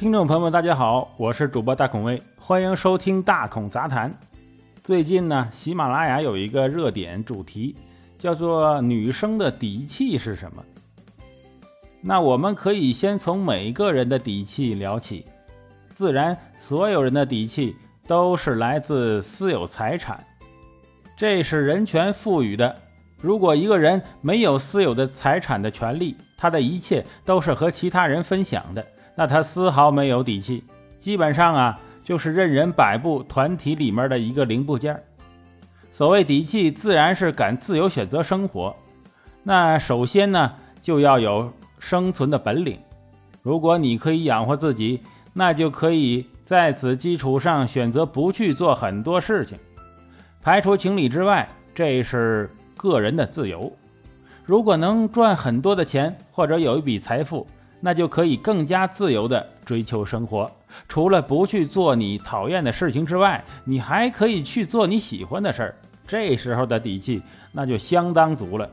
听众朋友们，大家好，我是主播大孔威，欢迎收听大孔杂谈。最近呢，喜马拉雅有一个热点主题，叫做“女生的底气是什么”。那我们可以先从每个人的底气聊起。自然，所有人的底气都是来自私有财产，这是人权赋予的。如果一个人没有私有的财产的权利，他的一切都是和其他人分享的。那他丝毫没有底气，基本上啊就是任人摆布，团体里面的一个零部件。所谓底气，自然是敢自由选择生活。那首先呢，就要有生存的本领。如果你可以养活自己，那就可以在此基础上选择不去做很多事情，排除情理之外，这是个人的自由。如果能赚很多的钱，或者有一笔财富。那就可以更加自由地追求生活。除了不去做你讨厌的事情之外，你还可以去做你喜欢的事儿。这时候的底气那就相当足了。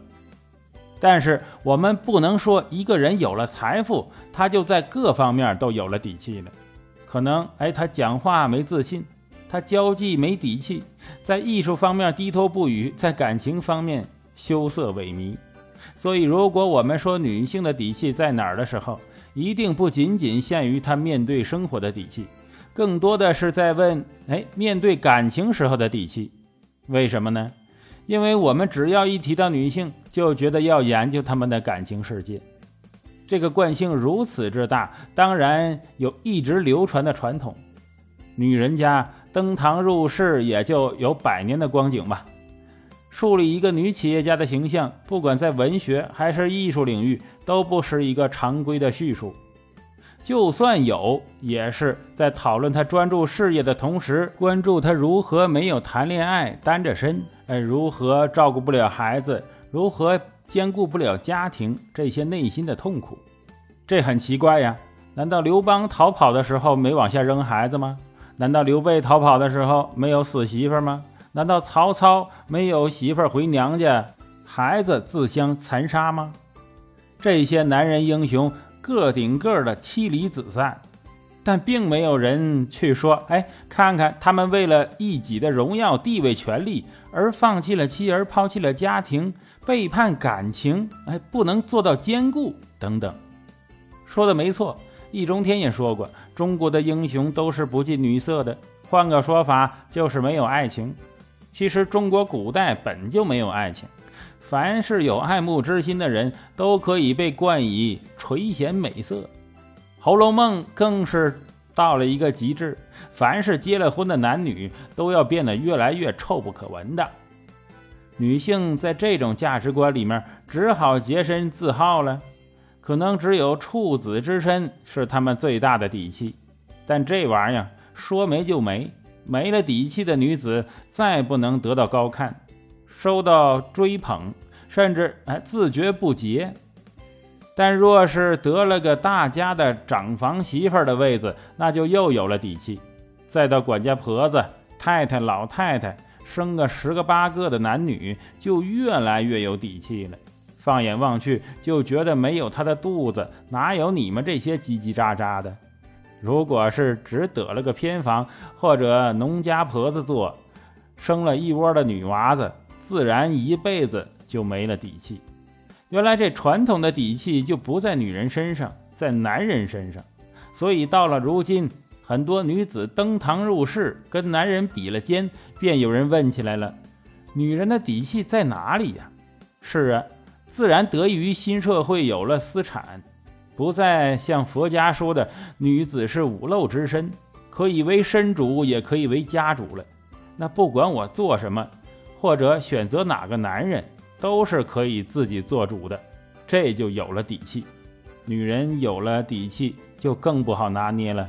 但是我们不能说一个人有了财富，他就在各方面都有了底气了。可能哎，他讲话没自信，他交际没底气，在艺术方面低头不语，在感情方面羞涩萎靡。所以，如果我们说女性的底气在哪儿的时候，一定不仅仅限于她面对生活的底气，更多的是在问：哎，面对感情时候的底气？为什么呢？因为我们只要一提到女性，就觉得要研究她们的感情世界。这个惯性如此之大，当然有一直流传的传统。女人家登堂入室，也就有百年的光景吧。树立一个女企业家的形象，不管在文学还是艺术领域，都不是一个常规的叙述。就算有，也是在讨论她专注事业的同时，关注她如何没有谈恋爱、单着身，哎，如何照顾不了孩子，如何兼顾不了家庭这些内心的痛苦。这很奇怪呀！难道刘邦逃跑的时候没往下扔孩子吗？难道刘备逃跑的时候没有死媳妇吗？难道曹操没有媳妇儿回娘家，孩子自相残杀吗？这些男人英雄个顶个的妻离子散，但并没有人去说：“哎，看看他们为了一己的荣耀、地位、权利而放弃了妻儿，抛弃了家庭，背叛感情，哎，不能做到兼顾等等。”说的没错，易中天也说过：“中国的英雄都是不近女色的。”换个说法，就是没有爱情。其实中国古代本就没有爱情，凡是有爱慕之心的人都可以被冠以垂涎美色，《红楼梦》更是到了一个极致，凡是结了婚的男女都要变得越来越臭不可闻的。女性在这种价值观里面只好洁身自好了，可能只有处子之身是他们最大的底气，但这玩意儿说没就没。没了底气的女子，再不能得到高看，受到追捧，甚至还自觉不洁。但若是得了个大家的长房媳妇的位子，那就又有了底气。再到管家婆子、太太、老太太，生个十个八个的男女，就越来越有底气了。放眼望去，就觉得没有她的肚子，哪有你们这些叽叽喳喳的？如果是只得了个偏房，或者农家婆子做，生了一窝的女娃子，自然一辈子就没了底气。原来这传统的底气就不在女人身上，在男人身上。所以到了如今，很多女子登堂入室，跟男人比了肩，便有人问起来了：女人的底气在哪里呀？是啊，自然得益于新社会有了私产。不再像佛家说的，女子是五漏之身，可以为身主，也可以为家主了。那不管我做什么，或者选择哪个男人，都是可以自己做主的，这就有了底气。女人有了底气，就更不好拿捏了，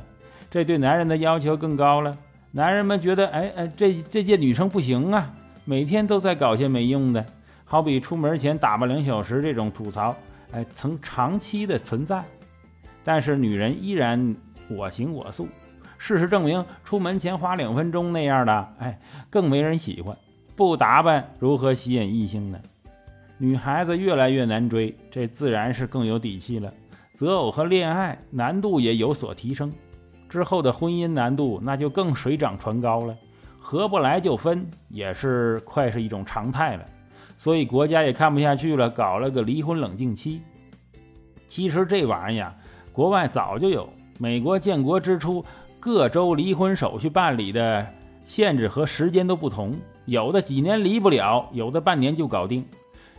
这对男人的要求更高了。男人们觉得，哎哎，这这届女生不行啊，每天都在搞些没用的，好比出门前打扮两小时这种吐槽。哎，曾长期的存在，但是女人依然我行我素。事实证明，出门前花两分钟那样的，哎，更没人喜欢。不打扮如何吸引异性呢？女孩子越来越难追，这自然是更有底气了。择偶和恋爱难度也有所提升。之后的婚姻难度那就更水涨船高了，合不来就分，也是快是一种常态了。所以国家也看不下去了，搞了个离婚冷静期。其实这玩意儿，国外早就有。美国建国之初，各州离婚手续办理的限制和时间都不同，有的几年离不了，有的半年就搞定。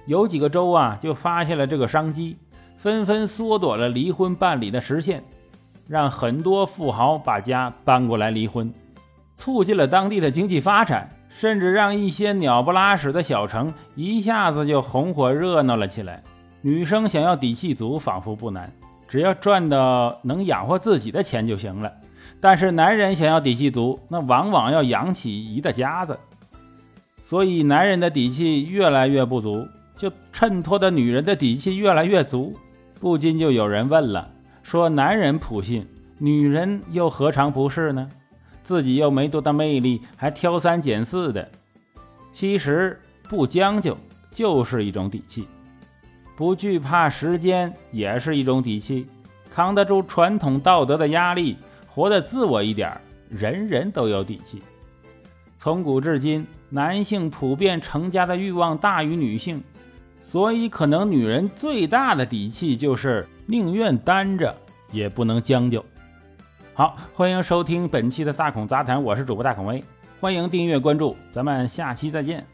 有几个州啊，就发现了这个商机，纷纷缩短了离婚办理的时限，让很多富豪把家搬过来离婚，促进了当地的经济发展，甚至让一些鸟不拉屎的小城一下子就红火热闹了起来。女生想要底气足，仿佛不难。只要赚到能养活自己的钱就行了，但是男人想要底气足，那往往要养起一大家子，所以男人的底气越来越不足，就衬托的女人的底气越来越足。不禁就有人问了，说男人普信，女人又何尝不是呢？自己又没多大魅力，还挑三拣四的，其实不将就就是一种底气。不惧怕时间也是一种底气，扛得住传统道德的压力，活得自我一点，人人都有底气。从古至今，男性普遍成家的欲望大于女性，所以可能女人最大的底气就是宁愿单着也不能将就。好，欢迎收听本期的大孔杂谈，我是主播大孔威，欢迎订阅关注，咱们下期再见。